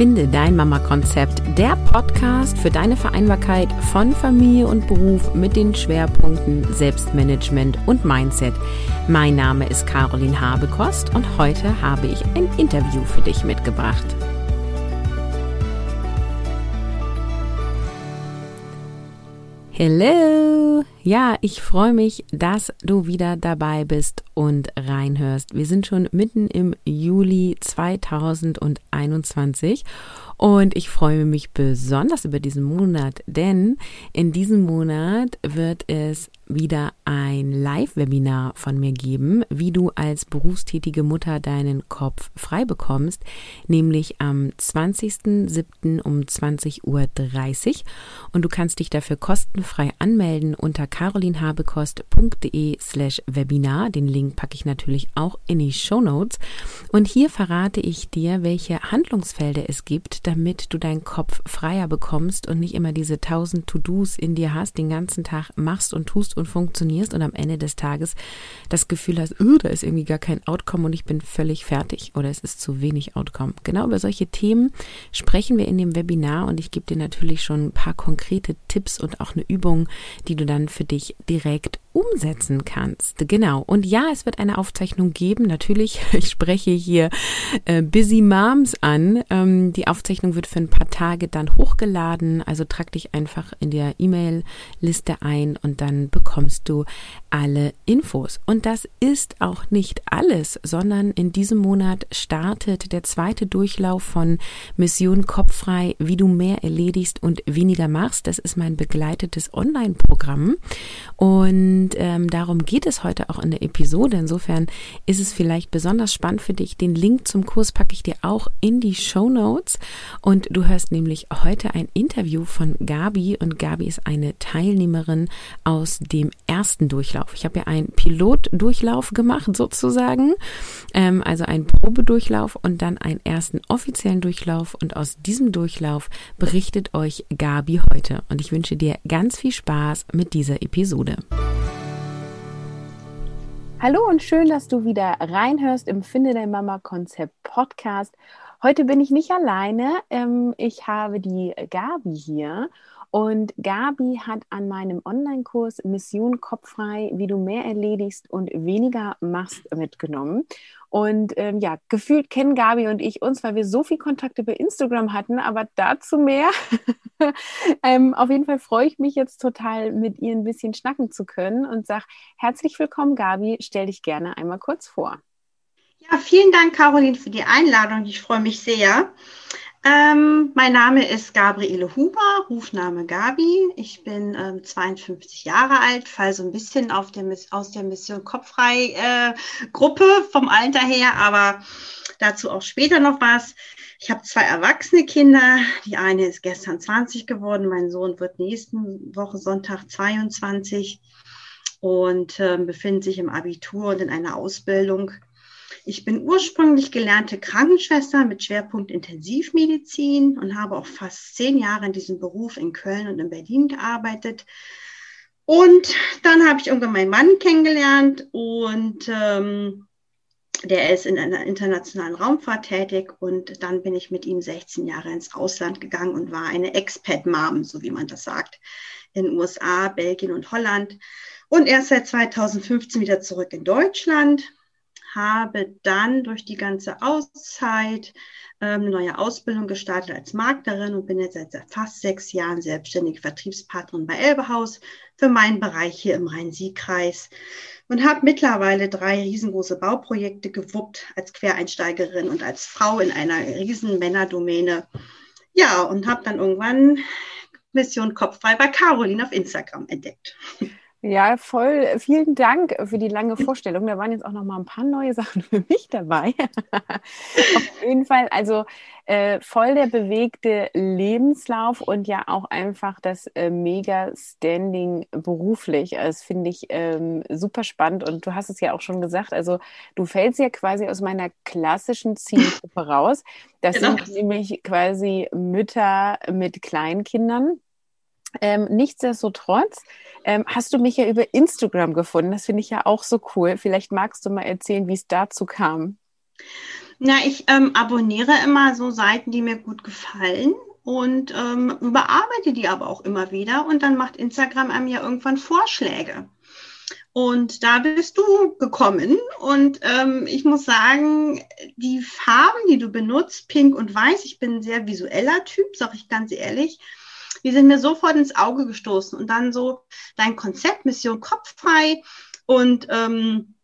Finde dein Mama-Konzept, der Podcast für deine Vereinbarkeit von Familie und Beruf mit den Schwerpunkten Selbstmanagement und Mindset. Mein Name ist Caroline Habekost und heute habe ich ein Interview für dich mitgebracht. Hello! Ja, ich freue mich, dass du wieder dabei bist und reinhörst. Wir sind schon mitten im Juli 2021 und ich freue mich besonders über diesen Monat, denn in diesem Monat wird es wieder ein Live-Webinar von mir geben, wie du als berufstätige Mutter deinen Kopf frei bekommst, nämlich am 20.07. um 20.30 Uhr. Und du kannst dich dafür kostenfrei anmelden unter carolinhabekost.de slash Webinar. Den Link packe ich natürlich auch in die Show Notes. Und hier verrate ich dir, welche Handlungsfelder es gibt, damit du deinen Kopf freier bekommst und nicht immer diese tausend To-Dos in dir hast, den ganzen Tag machst und tust und funktionierst und am Ende des Tages das Gefühl hast, oh, da ist irgendwie gar kein Outcome und ich bin völlig fertig oder es ist zu wenig Outcome. Genau über solche Themen sprechen wir in dem Webinar und ich gebe dir natürlich schon ein paar konkrete Tipps und auch eine Übung, die du dann für dich direkt umsetzen kannst. Genau. Und ja, es wird eine Aufzeichnung geben. Natürlich, ich spreche hier äh, Busy Moms an. Ähm, die Aufzeichnung wird für ein paar Tage dann hochgeladen. Also trag dich einfach in der E-Mail-Liste ein und dann bekommst du alle Infos. Und das ist auch nicht alles, sondern in diesem Monat startet der zweite Durchlauf von Mission Kopffrei, wie du mehr erledigst und weniger machst. Das ist mein begleitetes Online-Programm. Und und ähm, darum geht es heute auch in der Episode. Insofern ist es vielleicht besonders spannend für dich. Den Link zum Kurs packe ich dir auch in die Show Notes. Und du hörst nämlich heute ein Interview von Gabi. Und Gabi ist eine Teilnehmerin aus dem ersten Durchlauf. Ich habe ja einen Pilotdurchlauf gemacht sozusagen. Ähm, also einen Probedurchlauf und dann einen ersten offiziellen Durchlauf. Und aus diesem Durchlauf berichtet euch Gabi heute. Und ich wünsche dir ganz viel Spaß mit dieser Episode. Hallo und schön, dass du wieder reinhörst im Finde dein Mama Konzept Podcast. Heute bin ich nicht alleine. Ähm, ich habe die Gabi hier und Gabi hat an meinem Online-Kurs Mission Kopffrei, wie du mehr erledigst und weniger machst, mitgenommen. Und ähm, ja, gefühlt kennen Gabi und ich uns, weil wir so viel Kontakt über Instagram hatten, aber dazu mehr. ähm, auf jeden Fall freue ich mich jetzt total, mit ihr ein bisschen schnacken zu können und sage herzlich willkommen, Gabi. Stell dich gerne einmal kurz vor. Ja, vielen Dank, Caroline, für die Einladung. Ich freue mich sehr. Ähm, mein Name ist Gabriele Huber, Rufname Gabi. Ich bin ähm, 52 Jahre alt, fall so ein bisschen der aus der Mission Kopffrei äh, Gruppe vom Alter her, aber dazu auch später noch was. Ich habe zwei erwachsene Kinder. Die eine ist gestern 20 geworden, mein Sohn wird nächsten Woche Sonntag 22 und äh, befindet sich im Abitur und in einer Ausbildung. Ich bin ursprünglich gelernte Krankenschwester mit Schwerpunkt Intensivmedizin und habe auch fast zehn Jahre in diesem Beruf in Köln und in Berlin gearbeitet. Und dann habe ich irgendwann meinen Mann kennengelernt und ähm, der ist in einer internationalen Raumfahrt tätig und dann bin ich mit ihm 16 Jahre ins Ausland gegangen und war eine Expat-Mom, so wie man das sagt, in USA, Belgien und Holland. Und erst seit 2015 wieder zurück in Deutschland habe dann durch die ganze Auszeit ähm, eine neue Ausbildung gestartet als Markterin und bin jetzt seit fast sechs Jahren selbstständige Vertriebspartnerin bei Elbehaus für meinen Bereich hier im Rhein-Sieg-Kreis und habe mittlerweile drei riesengroße Bauprojekte gewuppt als Quereinsteigerin und als Frau in einer riesen Männerdomäne. Ja, und habe dann irgendwann Mission Kopffrei bei Caroline auf Instagram entdeckt. Ja, voll. Vielen Dank für die lange Vorstellung. Da waren jetzt auch noch mal ein paar neue Sachen für mich dabei. Auf jeden Fall, also äh, voll der bewegte Lebenslauf und ja auch einfach das äh, Mega-Standing beruflich. Also das finde ich ähm, super spannend und du hast es ja auch schon gesagt. Also du fällst ja quasi aus meiner klassischen Zielgruppe raus. Das genau. sind nämlich quasi Mütter mit Kleinkindern ähm, nichtsdestotrotz ähm, hast du mich ja über Instagram gefunden. Das finde ich ja auch so cool. Vielleicht magst du mal erzählen, wie es dazu kam. Na, ich ähm, abonniere immer so Seiten, die mir gut gefallen und ähm, überarbeite die aber auch immer wieder und dann macht Instagram einem ja irgendwann Vorschläge. Und da bist du gekommen und ähm, ich muss sagen, die Farben, die du benutzt, pink und weiß, ich bin ein sehr visueller Typ, sag ich ganz ehrlich, die sind mir sofort ins Auge gestoßen und dann so dein Konzept, Mission Kopffrei und ähm,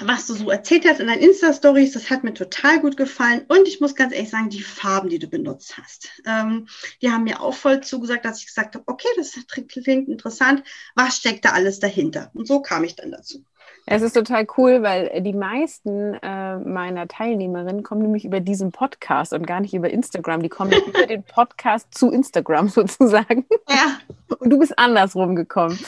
was du so erzählt hast in deinen Insta-Stories, das hat mir total gut gefallen. Und ich muss ganz ehrlich sagen, die Farben, die du benutzt hast, ähm, die haben mir auch voll zugesagt, dass ich gesagt habe, okay, das klingt interessant. Was steckt da alles dahinter? Und so kam ich dann dazu. Es ist total cool, weil die meisten äh, meiner Teilnehmerinnen kommen nämlich über diesen Podcast und gar nicht über Instagram. Die kommen über den Podcast zu Instagram sozusagen. Ja. Und du bist andersrum gekommen.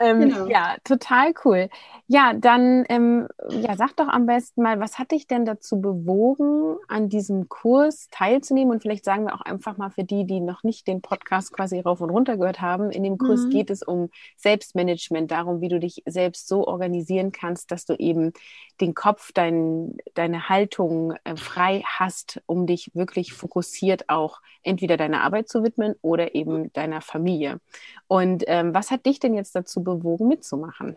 Ähm, genau. Ja, total cool. Ja, dann ähm, ja, sag doch am besten mal, was hat dich denn dazu bewogen, an diesem Kurs teilzunehmen? Und vielleicht sagen wir auch einfach mal für die, die noch nicht den Podcast quasi rauf und runter gehört haben. In dem Kurs mhm. geht es um Selbstmanagement, darum, wie du dich selbst so organisieren kannst, dass du eben den Kopf, dein, deine Haltung äh, frei hast, um dich wirklich fokussiert auch entweder deiner Arbeit zu widmen oder eben deiner Familie. Und ähm, was hat dich denn jetzt dazu bewogen, mitzumachen?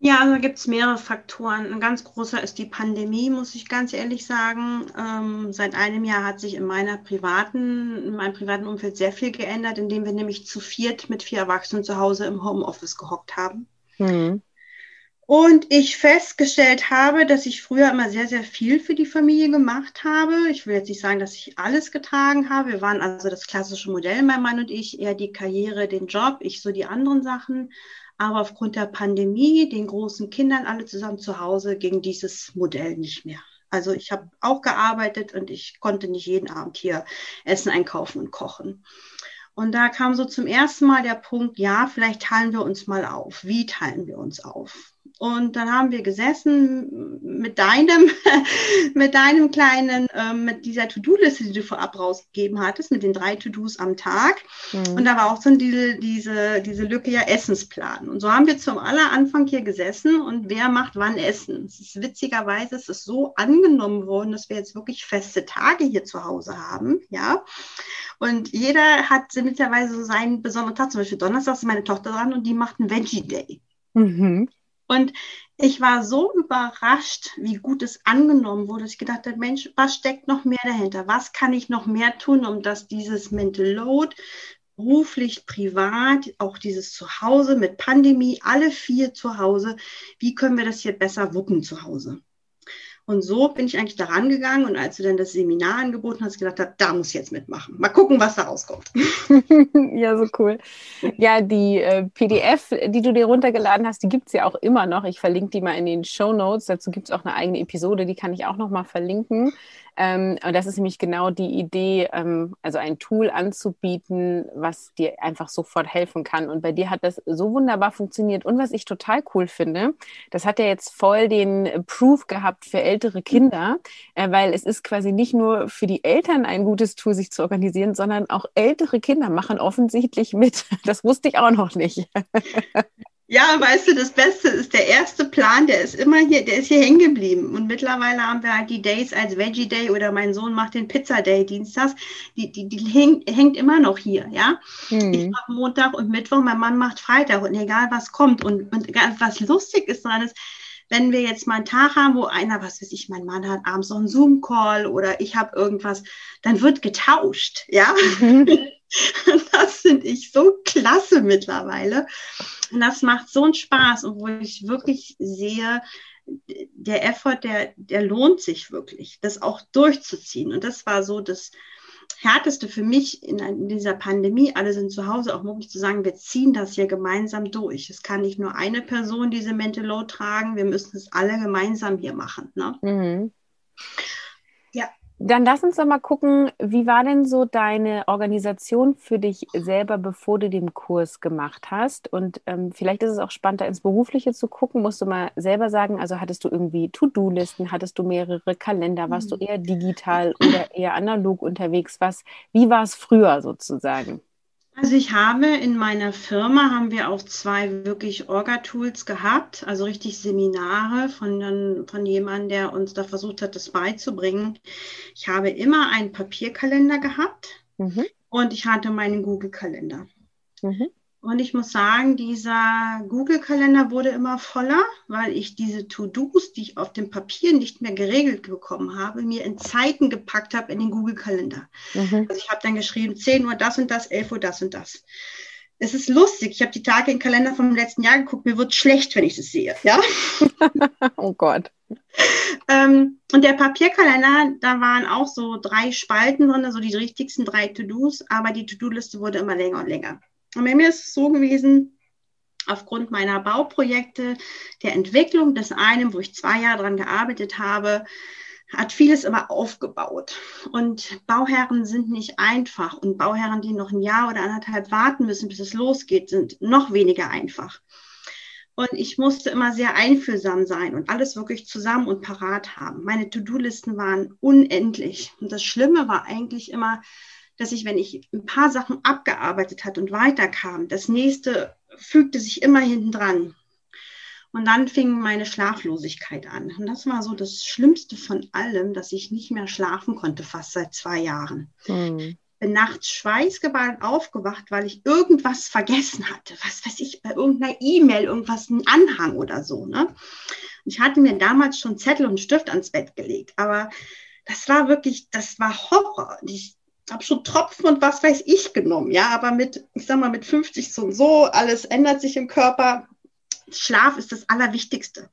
Ja, also gibt es mehrere Faktoren. Ein ganz großer ist die Pandemie, muss ich ganz ehrlich sagen. Ähm, seit einem Jahr hat sich in meiner privaten, in meinem privaten Umfeld sehr viel geändert, indem wir nämlich zu viert mit vier Erwachsenen zu Hause im Homeoffice gehockt haben. Mhm. Und ich festgestellt habe, dass ich früher immer sehr, sehr viel für die Familie gemacht habe. Ich will jetzt nicht sagen, dass ich alles getragen habe. Wir waren also das klassische Modell, mein Mann und ich, eher die Karriere, den Job, ich so die anderen Sachen. Aber aufgrund der Pandemie, den großen Kindern alle zusammen zu Hause, ging dieses Modell nicht mehr. Also ich habe auch gearbeitet und ich konnte nicht jeden Abend hier Essen einkaufen und kochen. Und da kam so zum ersten Mal der Punkt, ja, vielleicht teilen wir uns mal auf. Wie teilen wir uns auf? Und dann haben wir gesessen mit deinem, mit deinem kleinen, ähm, mit dieser To-Do-Liste, die du vorab rausgegeben hattest, mit den drei To-Dos am Tag. Mhm. Und da war auch so diese, diese, diese Lücke ja Essensplan. Und so haben wir zum aller Anfang hier gesessen und wer macht wann Essen. Es ist witzigerweise, es ist so angenommen worden, dass wir jetzt wirklich feste Tage hier zu Hause haben, ja. Und jeder hat mittlerweile so seinen besonderen Tag. Zum Beispiel Donnerstag ist meine Tochter dran und die macht einen Veggie Day. Mhm. Und ich war so überrascht, wie gut es angenommen wurde, ich gedacht habe, Mensch, was steckt noch mehr dahinter? Was kann ich noch mehr tun, um dass dieses Mental Load beruflich, privat, auch dieses Zuhause mit Pandemie, alle vier zu Hause, wie können wir das hier besser wuppen zu Hause? Und so bin ich eigentlich daran gegangen und als du dann das Seminar angeboten hast, gedacht habe, da muss ich jetzt mitmachen. Mal gucken, was da rauskommt. ja, so cool. Ja, die äh, PDF, die du dir runtergeladen hast, die gibt es ja auch immer noch. Ich verlinke die mal in den Show Notes. Dazu gibt es auch eine eigene Episode, die kann ich auch noch mal verlinken. Ähm, und das ist nämlich genau die Idee, ähm, also ein Tool anzubieten, was dir einfach sofort helfen kann. Und bei dir hat das so wunderbar funktioniert. Und was ich total cool finde, das hat ja jetzt voll den Proof gehabt für ältere Kinder, äh, weil es ist quasi nicht nur für die Eltern ein gutes Tool, sich zu organisieren, sondern auch ältere Kinder machen offensichtlich mit. Das wusste ich auch noch nicht. Ja, weißt du, das Beste ist der erste Plan, der ist immer hier, der ist hier hängen geblieben. Und mittlerweile haben wir halt die Days als Veggie Day oder mein Sohn macht den Pizza Day dienstags. Die, die, die hängt, hängt immer noch hier, ja. Mhm. Ich mache Montag und Mittwoch, mein Mann macht Freitag und egal was kommt. Und, und was lustig ist dran ist, wenn wir jetzt mal einen Tag haben, wo einer, was weiß ich, mein Mann hat abends noch einen Zoom-Call oder ich habe irgendwas, dann wird getauscht, ja. Mhm. Das finde ich so klasse mittlerweile. Und das macht so einen Spaß, wo ich wirklich sehe, der Effort, der, der lohnt sich wirklich, das auch durchzuziehen. Und das war so das Härteste für mich in, in dieser Pandemie. Alle sind zu Hause, auch wirklich zu sagen, wir ziehen das hier gemeinsam durch. Es kann nicht nur eine Person diese Mental Load tragen, wir müssen es alle gemeinsam hier machen. Ne? Mhm. Dann lass uns doch mal gucken, wie war denn so deine Organisation für dich selber, bevor du den Kurs gemacht hast? Und ähm, vielleicht ist es auch spannend, da ins Berufliche zu gucken. Musst du mal selber sagen, also hattest du irgendwie To-Do-Listen, hattest du mehrere Kalender, warst du mhm. eher digital oder eher analog unterwegs? Was, wie war es früher sozusagen? Also ich habe in meiner Firma haben wir auch zwei wirklich Orga-Tools gehabt, also richtig Seminare von, von jemandem, der uns da versucht hat, das beizubringen. Ich habe immer einen Papierkalender gehabt mhm. und ich hatte meinen Google-Kalender. Mhm. Und ich muss sagen, dieser Google-Kalender wurde immer voller, weil ich diese To-Dos, die ich auf dem Papier nicht mehr geregelt bekommen habe, mir in Zeiten gepackt habe in den Google-Kalender. Mhm. Also ich habe dann geschrieben, 10 Uhr das und das, 11 Uhr das und das. Es ist lustig. Ich habe die Tage im Kalender vom letzten Jahr geguckt. Mir wird schlecht, wenn ich das sehe. Ja. oh Gott. Ähm, und der Papierkalender, da waren auch so drei Spalten drin, also die richtigsten drei To-Dos, aber die To-Do-Liste wurde immer länger und länger. Und bei mir ist es so gewesen, aufgrund meiner Bauprojekte, der Entwicklung des einen, wo ich zwei Jahre daran gearbeitet habe, hat vieles immer aufgebaut. Und Bauherren sind nicht einfach. Und Bauherren, die noch ein Jahr oder anderthalb warten müssen, bis es losgeht, sind noch weniger einfach. Und ich musste immer sehr einfühlsam sein und alles wirklich zusammen und parat haben. Meine To-Do-Listen waren unendlich. Und das Schlimme war eigentlich immer, dass ich, wenn ich ein paar Sachen abgearbeitet hat und weiterkam, das nächste fügte sich immer hinten dran. Und dann fing meine Schlaflosigkeit an. Und das war so das Schlimmste von allem, dass ich nicht mehr schlafen konnte, fast seit zwei Jahren. Mhm. Bin nachts schweißgebadet aufgewacht, weil ich irgendwas vergessen hatte. Was weiß ich, bei irgendeiner E-Mail, irgendwas, ein Anhang oder so. Ne? Ich hatte mir damals schon Zettel und Stift ans Bett gelegt, aber das war wirklich, das war Horror. Ich habe schon Tropfen und was weiß ich genommen, ja, aber mit, ich sag mal, mit 50 so und so, alles ändert sich im Körper. Schlaf ist das Allerwichtigste.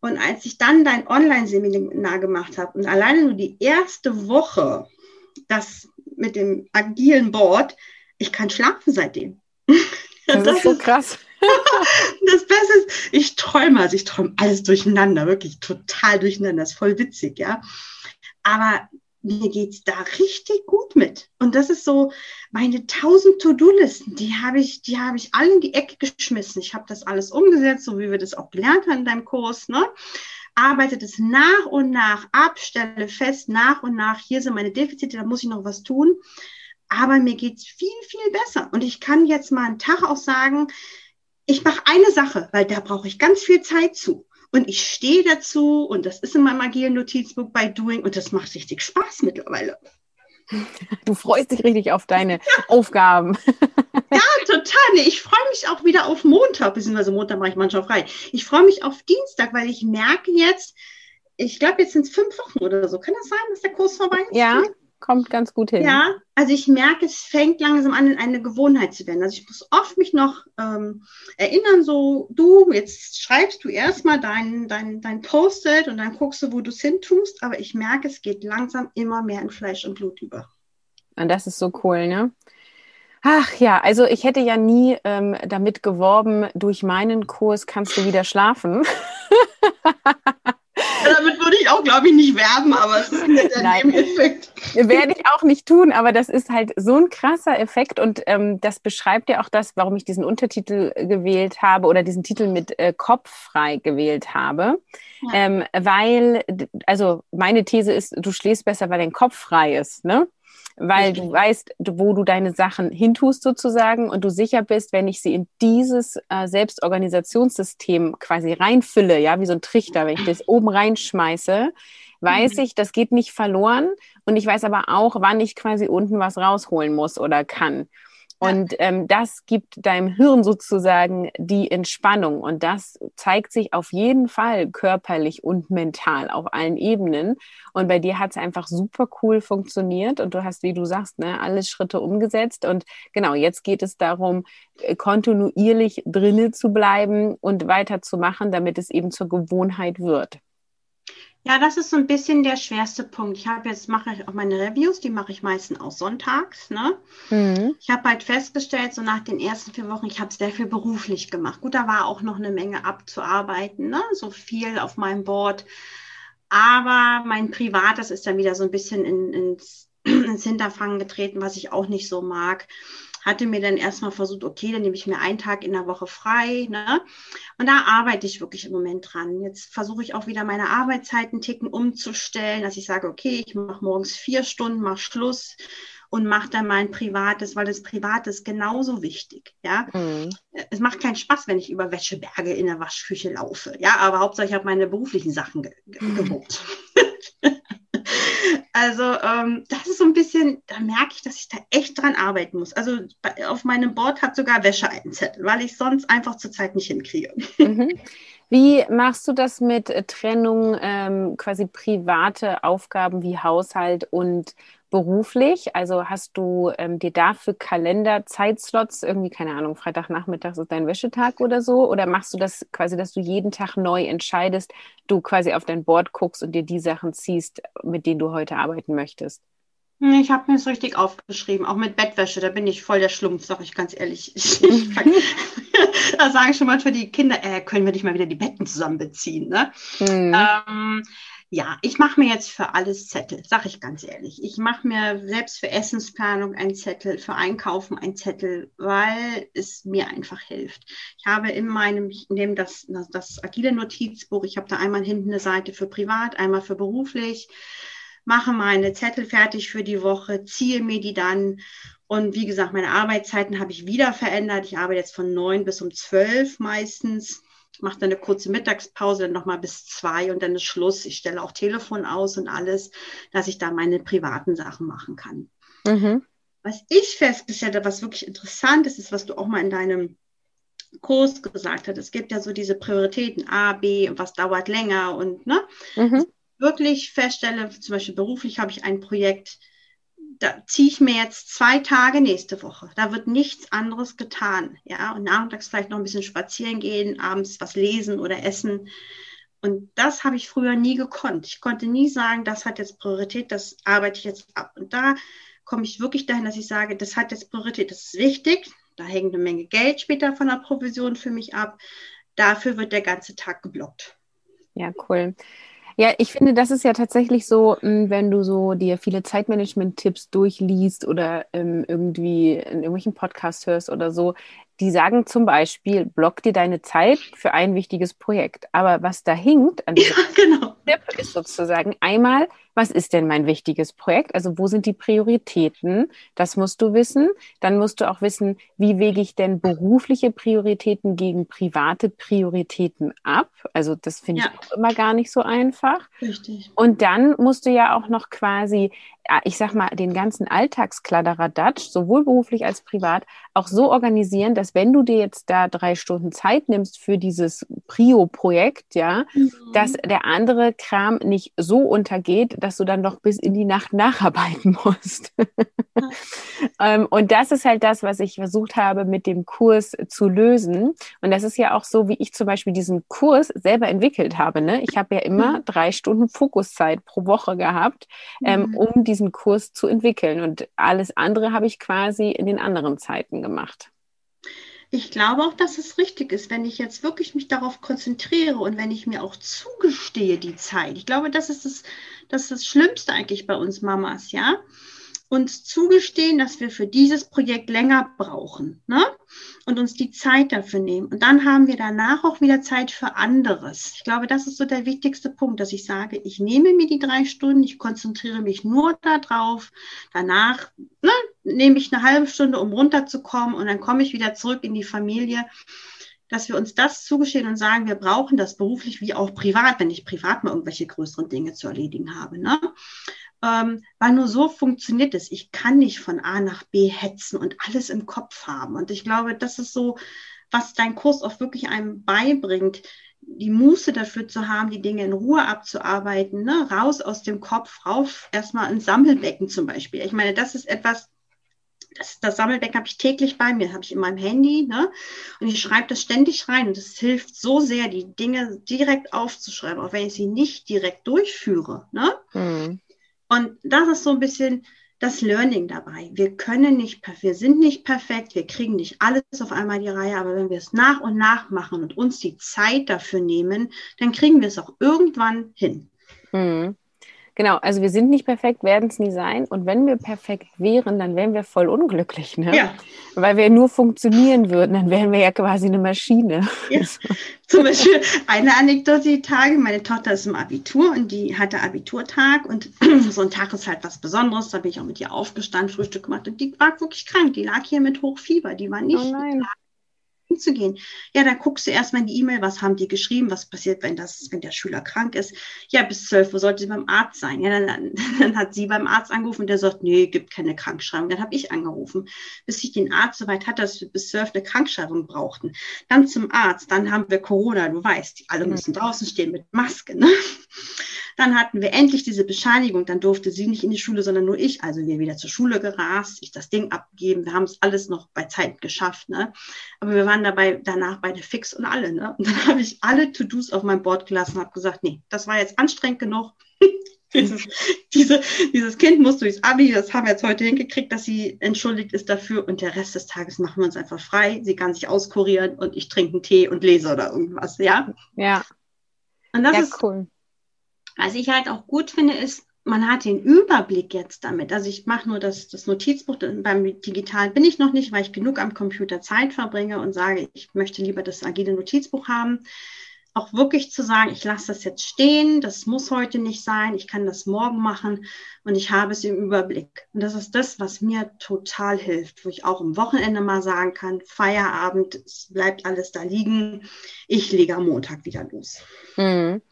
Und als ich dann dein Online-Seminar gemacht habe und alleine nur die erste Woche, das mit dem agilen Board, ich kann schlafen seitdem. Das, das ist so krass. das Beste ist, ich träume, also ich träume alles durcheinander, wirklich total durcheinander, das ist voll witzig, ja. Aber mir geht's da richtig gut mit. Und das ist so meine tausend To-Do-Listen, die habe ich, die habe ich alle in die Ecke geschmissen. Ich habe das alles umgesetzt, so wie wir das auch gelernt haben in deinem Kurs, ne? Arbeite das nach und nach ab, stelle fest, nach und nach, hier sind meine Defizite, da muss ich noch was tun. Aber mir geht's viel, viel besser. Und ich kann jetzt mal einen Tag auch sagen, ich mache eine Sache, weil da brauche ich ganz viel Zeit zu. Und ich stehe dazu und das ist in meinem agilen Notizbuch bei Doing und das macht richtig Spaß mittlerweile. Du freust dich richtig auf deine Aufgaben. Ja, total. Nee, ich freue mich auch wieder auf Montag, beziehungsweise Montag mache ich manchmal frei. Ich freue mich auf Dienstag, weil ich merke jetzt, ich glaube, jetzt sind es fünf Wochen oder so. Kann das sein, dass der Kurs vorbei ist? Ja, kommt ganz gut hin. Ja, also ich merke, es fängt langsam an, in eine Gewohnheit zu werden. Also ich muss oft mich noch ähm, erinnern, so du, jetzt schreibst du erstmal dein, dein, dein Post-it und dann guckst du, wo du es hin tust. Aber ich merke, es geht langsam immer mehr in Fleisch und Blut über. Und das ist so cool, ne? Ach ja, also ich hätte ja nie ähm, damit geworben, durch meinen Kurs kannst du wieder schlafen. damit würde ich auch, glaube ich, nicht werben, aber es ist der Nein, Effekt. Werde ich auch nicht tun, aber das ist halt so ein krasser Effekt und ähm, das beschreibt ja auch das, warum ich diesen Untertitel gewählt habe oder diesen Titel mit äh, Kopf frei gewählt habe. Ja. Ähm, weil, also meine These ist, du schläfst besser, weil dein Kopf frei ist, ne? Weil du weißt, wo du deine Sachen hintust sozusagen und du sicher bist, wenn ich sie in dieses äh, Selbstorganisationssystem quasi reinfülle, ja, wie so ein Trichter, wenn ich das oben reinschmeiße, weiß mhm. ich, das geht nicht verloren und ich weiß aber auch, wann ich quasi unten was rausholen muss oder kann. Und ähm, das gibt deinem Hirn sozusagen die Entspannung. Und das zeigt sich auf jeden Fall körperlich und mental auf allen Ebenen. Und bei dir hat es einfach super cool funktioniert. Und du hast, wie du sagst, ne, alle Schritte umgesetzt. Und genau, jetzt geht es darum, äh, kontinuierlich drinnen zu bleiben und weiterzumachen, damit es eben zur Gewohnheit wird. Ja, das ist so ein bisschen der schwerste Punkt. Ich habe jetzt mache ich auch meine Reviews, die mache ich meistens auch sonntags. Ne? Mhm. Ich habe halt festgestellt, so nach den ersten vier Wochen, ich habe sehr viel beruflich gemacht. Gut, da war auch noch eine Menge abzuarbeiten, ne? so viel auf meinem Board. Aber mein Privates ist dann wieder so ein bisschen in, ins, ins Hinterfangen getreten, was ich auch nicht so mag hatte mir dann erstmal versucht, okay, dann nehme ich mir einen Tag in der Woche frei. Ne? Und da arbeite ich wirklich im Moment dran. Jetzt versuche ich auch wieder meine Arbeitszeiten ticken umzustellen, dass ich sage, okay, ich mache morgens vier Stunden, mache Schluss und mache dann mein Privates, weil das Private ist genauso wichtig. Ja, mhm. es macht keinen Spaß, wenn ich über Wäscheberge in der Waschküche laufe. Ja, aber Hauptsache ich habe meine beruflichen Sachen ge ge gewuppt. Also ähm, das ist so ein bisschen, da merke ich, dass ich da echt dran arbeiten muss. Also auf meinem Board hat sogar Wäsche einen Zettel, weil ich sonst einfach zurzeit nicht hinkriege. Mhm. Wie machst du das mit Trennung ähm, quasi private Aufgaben wie Haushalt und beruflich? Also hast du ähm, dir dafür Kalender, Zeitslots, irgendwie, keine Ahnung, Freitagnachmittag ist dein Wäschetag oder so? Oder machst du das quasi, dass du jeden Tag neu entscheidest, du quasi auf dein Board guckst und dir die Sachen ziehst, mit denen du heute arbeiten möchtest? Ich habe mir das richtig aufgeschrieben, auch mit Bettwäsche, da bin ich voll der Schlumpf, sag ich ganz ehrlich. Ich, ich kann, da sagen schon manchmal die Kinder, äh, können wir nicht mal wieder die Betten zusammen beziehen. Ne? Mhm. Ähm, ja, ich mache mir jetzt für alles Zettel, sag ich ganz ehrlich. Ich mache mir selbst für Essensplanung einen Zettel, für Einkaufen einen Zettel, weil es mir einfach hilft. Ich habe in meinem, ich nehme das, das agile Notizbuch, ich habe da einmal hinten eine Seite für privat, einmal für beruflich, mache meine Zettel fertig für die Woche, ziehe mir die dann und wie gesagt, meine Arbeitszeiten habe ich wieder verändert. Ich arbeite jetzt von neun bis um zwölf meistens mache dann eine kurze Mittagspause, dann nochmal bis zwei und dann ist Schluss. Ich stelle auch Telefon aus und alles, dass ich da meine privaten Sachen machen kann. Mhm. Was ich festgestellt habe, was wirklich interessant ist, ist, was du auch mal in deinem Kurs gesagt hast. Es gibt ja so diese Prioritäten A, B, was dauert länger und ne? Mhm. Wirklich feststelle, zum Beispiel beruflich habe ich ein Projekt, da ziehe ich mir jetzt zwei Tage nächste Woche. Da wird nichts anderes getan. Ja, und nachmittags vielleicht noch ein bisschen spazieren gehen, abends was lesen oder essen. Und das habe ich früher nie gekonnt. Ich konnte nie sagen, das hat jetzt Priorität, das arbeite ich jetzt ab. Und da komme ich wirklich dahin, dass ich sage, das hat jetzt Priorität, das ist wichtig. Da hängt eine Menge Geld später von der Provision für mich ab. Dafür wird der ganze Tag geblockt. Ja, cool. Ja, ich finde, das ist ja tatsächlich so, hm, wenn du so dir viele Zeitmanagement-Tipps durchliest oder ähm, irgendwie in irgendwelchen Podcasts hörst oder so, die sagen zum Beispiel, block dir deine Zeit für ein wichtiges Projekt. Aber was da hinkt an diesem ja, genau. Tipp ist sozusagen einmal, was ist denn mein wichtiges Projekt? Also wo sind die Prioritäten? Das musst du wissen. Dann musst du auch wissen, wie wege ich denn berufliche Prioritäten gegen private Prioritäten ab? Also das finde ja. ich auch immer gar nicht so einfach. Richtig. Und dann musst du ja auch noch quasi ich sag mal, den ganzen Alltagskladderadatsch, sowohl beruflich als privat, auch so organisieren, dass wenn du dir jetzt da drei Stunden Zeit nimmst für dieses Prio-Projekt, ja, mhm. dass der andere Kram nicht so untergeht, dass du dann noch bis in die Nacht nacharbeiten musst. ähm, und das ist halt das, was ich versucht habe, mit dem Kurs zu lösen. Und das ist ja auch so, wie ich zum Beispiel diesen Kurs selber entwickelt habe. Ne? Ich habe ja immer mhm. drei Stunden Fokuszeit pro Woche gehabt, ähm, mhm. um diesen Kurs zu entwickeln. Und alles andere habe ich quasi in den anderen Zeiten gemacht. Ich glaube auch, dass es richtig ist, wenn ich jetzt wirklich mich darauf konzentriere und wenn ich mir auch zugestehe die Zeit. Ich glaube, das ist das, das, ist das Schlimmste eigentlich bei uns Mamas, ja uns zugestehen, dass wir für dieses Projekt länger brauchen ne? und uns die Zeit dafür nehmen. Und dann haben wir danach auch wieder Zeit für anderes. Ich glaube, das ist so der wichtigste Punkt, dass ich sage, ich nehme mir die drei Stunden, ich konzentriere mich nur darauf. Danach ne, nehme ich eine halbe Stunde, um runterzukommen und dann komme ich wieder zurück in die Familie dass wir uns das zugestehen und sagen, wir brauchen das beruflich wie auch privat, wenn ich privat mal irgendwelche größeren Dinge zu erledigen habe. Ne? Ähm, weil nur so funktioniert es. Ich kann nicht von A nach B hetzen und alles im Kopf haben. Und ich glaube, das ist so, was dein Kurs auch wirklich einem beibringt, die Muße dafür zu haben, die Dinge in Ruhe abzuarbeiten, ne? raus aus dem Kopf, rauf erstmal ins Sammelbecken zum Beispiel. Ich meine, das ist etwas, das, das Sammelbecken habe ich täglich bei mir, habe ich in meinem Handy, ne? Und ich schreibe das ständig rein und es hilft so sehr, die Dinge direkt aufzuschreiben, auch wenn ich sie nicht direkt durchführe, ne? Mhm. Und das ist so ein bisschen das Learning dabei. Wir können nicht, wir sind nicht perfekt, wir kriegen nicht alles auf einmal die Reihe, aber wenn wir es nach und nach machen und uns die Zeit dafür nehmen, dann kriegen wir es auch irgendwann hin. Mhm. Genau, also wir sind nicht perfekt, werden es nie sein. Und wenn wir perfekt wären, dann wären wir voll unglücklich, ne? Ja. Weil wir nur funktionieren würden, dann wären wir ja quasi eine Maschine. Ja. Zum Beispiel eine Anekdote die Tage. Meine Tochter ist im Abitur und die hatte Abiturtag und so ein Tag ist halt was Besonderes. Da bin ich auch mit ihr aufgestanden, Frühstück gemacht und die war wirklich krank. Die lag hier mit Hochfieber. Die war nicht oh hinzugehen. Ja, dann guckst du erstmal in die E-Mail, was haben die geschrieben, was passiert, wenn das, wenn der Schüler krank ist. Ja, bis 12 Uhr sollte sie beim Arzt sein. Ja, dann, dann hat sie beim Arzt angerufen und der sagt, nee, gibt keine Krankschreibung. Dann habe ich angerufen, bis ich den Arzt soweit hatte, dass wir bis 12 eine Krankschreibung brauchten. Dann zum Arzt, dann haben wir Corona, du weißt, die alle müssen draußen stehen mit Maske. Ne? Dann hatten wir endlich diese Bescheinigung. Dann durfte sie nicht in die Schule, sondern nur ich. Also wir wieder zur Schule gerast, ich das Ding abgeben. Wir haben es alles noch bei Zeit geschafft. Ne? Aber wir waren dabei danach beide fix und alle. Ne? Und dann habe ich alle To-Dos auf mein Board gelassen und habe gesagt, nee, das war jetzt anstrengend genug. dieses, diese, dieses Kind muss durchs Abi, das haben wir jetzt heute hingekriegt, dass sie entschuldigt ist dafür und der Rest des Tages machen wir uns einfach frei. Sie kann sich auskurieren und ich trinke einen Tee und lese oder irgendwas, ja? Ja. Und das ja, ist cool. Was ich halt auch gut finde, ist, man hat den Überblick jetzt damit. Also ich mache nur das, das Notizbuch, beim Digitalen bin ich noch nicht, weil ich genug am Computer Zeit verbringe und sage, ich möchte lieber das agile Notizbuch haben. Auch wirklich zu sagen, ich lasse das jetzt stehen, das muss heute nicht sein, ich kann das morgen machen und ich habe es im Überblick. Und das ist das, was mir total hilft, wo ich auch am Wochenende mal sagen kann, Feierabend, es bleibt alles da liegen, ich lege am Montag wieder los. Mhm.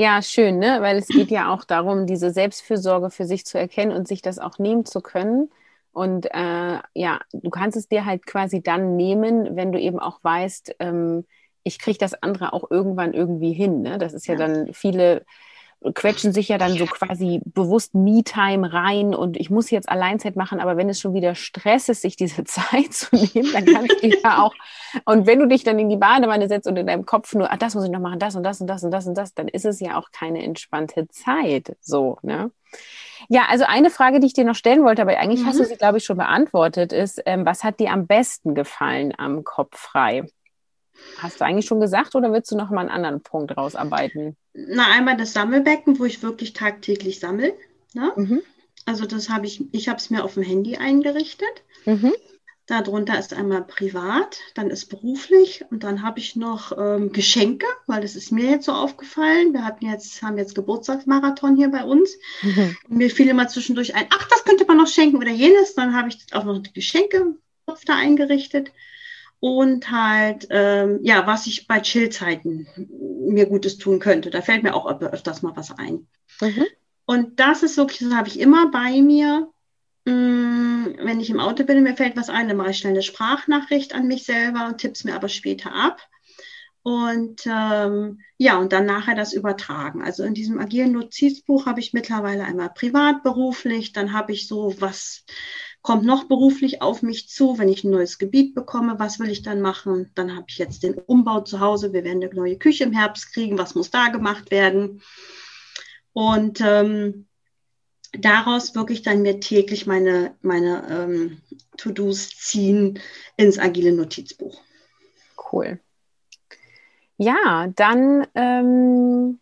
Ja, schön, ne? weil es geht ja auch darum, diese Selbstfürsorge für sich zu erkennen und sich das auch nehmen zu können. Und äh, ja, du kannst es dir halt quasi dann nehmen, wenn du eben auch weißt, ähm, ich kriege das andere auch irgendwann irgendwie hin. Ne? Das ist ja, ja. dann viele quetschen sich ja dann so quasi bewusst Me-Time rein und ich muss jetzt Alleinzeit machen, aber wenn es schon wieder Stress ist, sich diese Zeit zu nehmen, dann kannst du ja auch, und wenn du dich dann in die Badewanne setzt und in deinem Kopf nur, ach, das muss ich noch machen, das und das und das und das und das, dann ist es ja auch keine entspannte Zeit, so, ne? Ja, also eine Frage, die ich dir noch stellen wollte, aber eigentlich mhm. hast du sie, glaube ich, schon beantwortet, ist, ähm, was hat dir am besten gefallen am Kopf frei? Hast du eigentlich schon gesagt oder willst du noch mal einen anderen Punkt rausarbeiten? Na, einmal das Sammelbecken, wo ich wirklich tagtäglich sammle. Ne? Mhm. Also das habe ich, ich habe es mir auf dem Handy eingerichtet. Mhm. Darunter ist einmal privat, dann ist beruflich und dann habe ich noch ähm, Geschenke, weil das ist mir jetzt so aufgefallen. Wir hatten jetzt, haben jetzt Geburtstagsmarathon hier bei uns. Mhm. Mir fiel immer zwischendurch ein, ach, das könnte man noch schenken oder jenes. Dann habe ich auch noch die Geschenke da eingerichtet und halt, ähm, ja, was ich bei Chillzeiten mir Gutes tun könnte. Da fällt mir auch öfters mal was ein. Mhm. Und das ist wirklich, das habe ich immer bei mir. Mh, mm, wenn ich im Auto bin und mir fällt was ein, dann mache ich schnell eine Sprachnachricht an mich selber und tippe es mir aber später ab. Und ähm, ja, und dann nachher das übertragen. Also in diesem agilen Notizbuch habe ich mittlerweile einmal privat, beruflich, dann habe ich so was kommt noch beruflich auf mich zu, wenn ich ein neues Gebiet bekomme, was will ich dann machen? Dann habe ich jetzt den Umbau zu Hause, wir werden eine neue Küche im Herbst kriegen, was muss da gemacht werden? Und ähm, daraus wirklich dann mir täglich meine, meine ähm, To-Dos ziehen ins agile Notizbuch. Cool. Ja, dann ähm,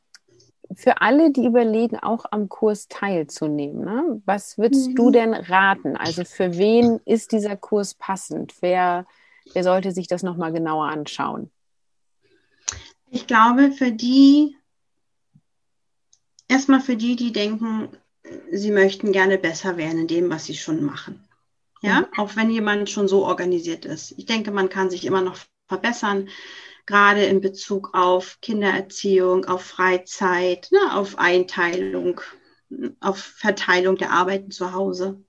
für alle, die überlegen, auch am Kurs teilzunehmen, ne? was würdest mhm. du denn raten? Also für wen ist dieser Kurs passend? Wer, wer sollte sich das nochmal genauer anschauen? Ich glaube, für die, erstmal für die, die denken, sie möchten gerne besser werden in dem, was sie schon machen. Ja, mhm. auch wenn jemand schon so organisiert ist. Ich denke, man kann sich immer noch verbessern gerade in Bezug auf Kindererziehung, auf Freizeit, ne, auf Einteilung, auf Verteilung der Arbeiten zu Hause.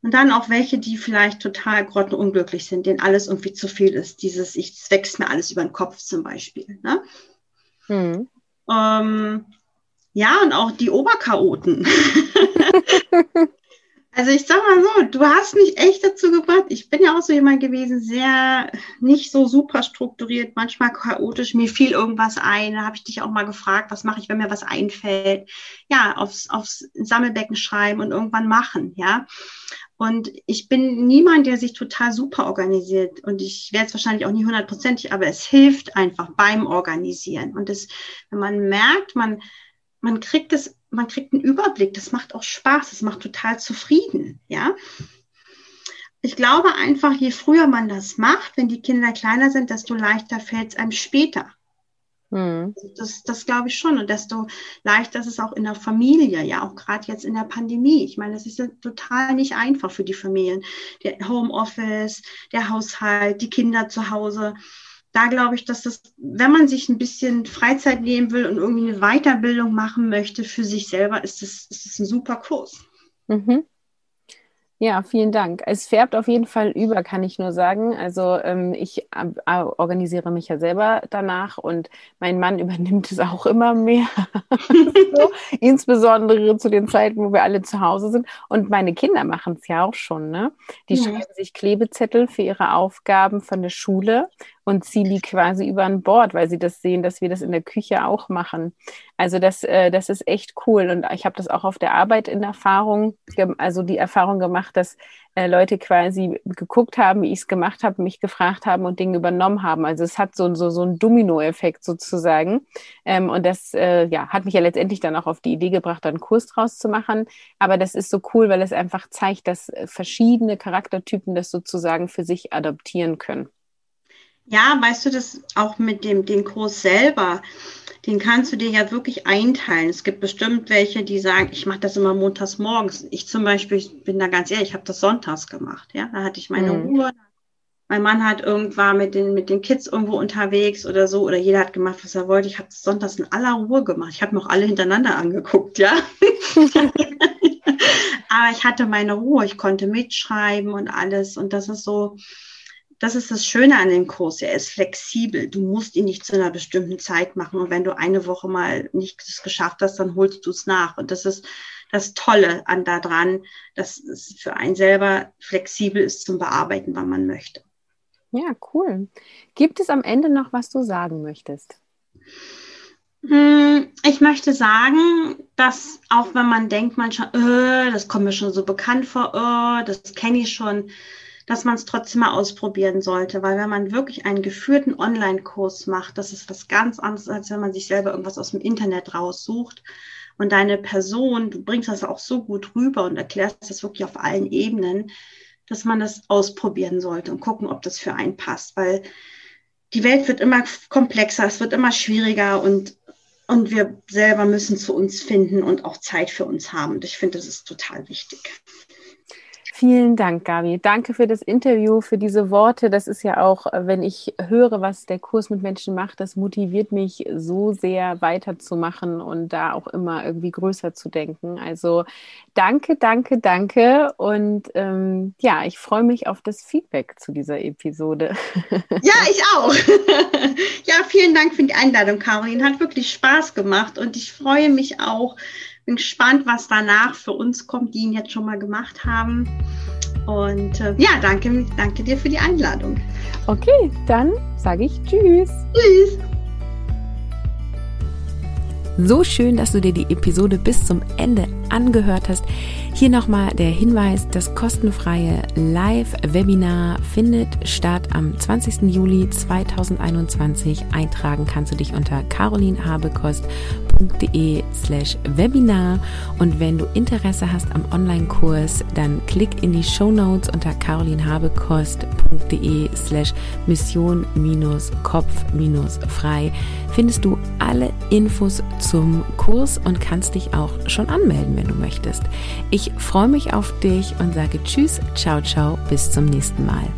Und dann auch welche, die vielleicht total grottenunglücklich sind, denen alles irgendwie zu viel ist. Dieses, ich wächst mir alles über den Kopf zum Beispiel. Ne? Hm. Ähm, ja, und auch die Oberchaoten. Also ich sag mal so, du hast mich echt dazu gebracht. Ich bin ja auch so jemand gewesen, sehr nicht so super strukturiert, manchmal chaotisch. Mir fiel irgendwas ein. Da habe ich dich auch mal gefragt, was mache ich, wenn mir was einfällt? Ja, aufs, aufs Sammelbecken schreiben und irgendwann machen, ja. Und ich bin niemand, der sich total super organisiert. Und ich werde es wahrscheinlich auch nie hundertprozentig, aber es hilft einfach beim Organisieren. Und das, wenn man merkt, man, man kriegt es man kriegt einen Überblick, das macht auch Spaß, das macht total zufrieden, ja. Ich glaube einfach, je früher man das macht, wenn die Kinder kleiner sind, desto leichter fällt es einem später. Mhm. Das, das glaube ich schon. Und desto leichter ist es auch in der Familie, ja, auch gerade jetzt in der Pandemie. Ich meine, das ist ja total nicht einfach für die Familien. Der Homeoffice, der Haushalt, die Kinder zu Hause. Da glaube ich, dass das, wenn man sich ein bisschen Freizeit nehmen will und irgendwie eine Weiterbildung machen möchte für sich selber, ist das, ist das ein super Kurs. Mhm. Ja, vielen Dank. Es färbt auf jeden Fall über, kann ich nur sagen. Also ähm, ich äh, organisiere mich ja selber danach und mein Mann übernimmt es auch immer mehr. so, insbesondere zu den Zeiten, wo wir alle zu Hause sind. Und meine Kinder machen es ja auch schon. Ne? Die mhm. schreiben sich Klebezettel für ihre Aufgaben von der Schule und ziehen die quasi über ein Bord, weil sie das sehen, dass wir das in der Küche auch machen. Also das, äh, das ist echt cool. Und ich habe das auch auf der Arbeit in Erfahrung, also die Erfahrung gemacht, dass äh, Leute quasi geguckt haben, wie ich es gemacht habe, mich gefragt haben und Dinge übernommen haben. Also es hat so, so, so einen Domino-Effekt sozusagen. Ähm, und das äh, ja, hat mich ja letztendlich dann auch auf die Idee gebracht, einen Kurs draus zu machen. Aber das ist so cool, weil es einfach zeigt, dass verschiedene Charaktertypen das sozusagen für sich adoptieren können. Ja, weißt du, das auch mit dem den Kurs selber, den kannst du dir ja wirklich einteilen. Es gibt bestimmt welche, die sagen, ich mache das immer montags morgens. Ich zum Beispiel, ich bin da ganz ehrlich, ich habe das sonntags gemacht. Ja, da hatte ich meine mhm. Ruhe. Mein Mann hat irgendwann mit den, mit den Kids irgendwo unterwegs oder so, oder jeder hat gemacht, was er wollte. Ich habe sonntags in aller Ruhe gemacht. Ich habe mir auch alle hintereinander angeguckt, ja. Aber ich hatte meine Ruhe, ich konnte mitschreiben und alles. Und das ist so, das ist das Schöne an dem Kurs. Er ist flexibel. Du musst ihn nicht zu einer bestimmten Zeit machen. Und wenn du eine Woche mal nicht geschafft hast, dann holst du es nach. Und das ist das Tolle an daran, dass es für einen selber flexibel ist zum Bearbeiten, wann man möchte. Ja, cool. Gibt es am Ende noch, was du sagen möchtest? Hm, ich möchte sagen, dass auch wenn man denkt manchmal, äh, das kommt mir schon so bekannt vor, äh, das kenne ich schon, dass man es trotzdem mal ausprobieren sollte, weil wenn man wirklich einen geführten Online-Kurs macht, das ist was ganz anderes, als wenn man sich selber irgendwas aus dem Internet raussucht. Und deine Person, du bringst das auch so gut rüber und erklärst das wirklich auf allen Ebenen, dass man das ausprobieren sollte und gucken, ob das für einen passt, weil die Welt wird immer komplexer, es wird immer schwieriger und, und wir selber müssen zu uns finden und auch Zeit für uns haben. Und ich finde, das ist total wichtig. Vielen Dank, Gabi. Danke für das Interview, für diese Worte. Das ist ja auch, äh, wenn ich höre, was der Kurs mit Menschen macht, das motiviert mich so sehr weiterzumachen und da auch immer irgendwie größer zu denken. Also danke, danke, danke. Und ähm, ja, ich freue mich auf das Feedback zu dieser Episode. Ja, ich auch. ja, vielen Dank für die Einladung, Caroline. Hat wirklich Spaß gemacht und ich freue mich auch, bin gespannt, was danach für uns kommt, die ihn jetzt schon mal gemacht haben. Und äh, ja, danke, danke dir für die Einladung. Okay, dann sage ich Tschüss. Tschüss. So schön, dass du dir die Episode bis zum Ende angehört hast. Hier nochmal der Hinweis, das kostenfreie Live-Webinar findet statt am 20. Juli 2021. Eintragen kannst du dich unter slash Webinar und wenn du Interesse hast am Online-Kurs, dann klick in die Show Notes unter carolinhabekost.de slash Mission-Kopf-Frei findest du alle Infos zum Kurs und kannst dich auch schon anmelden, wenn du möchtest. Ich freue mich auf dich und sage Tschüss, ciao, ciao, bis zum nächsten Mal.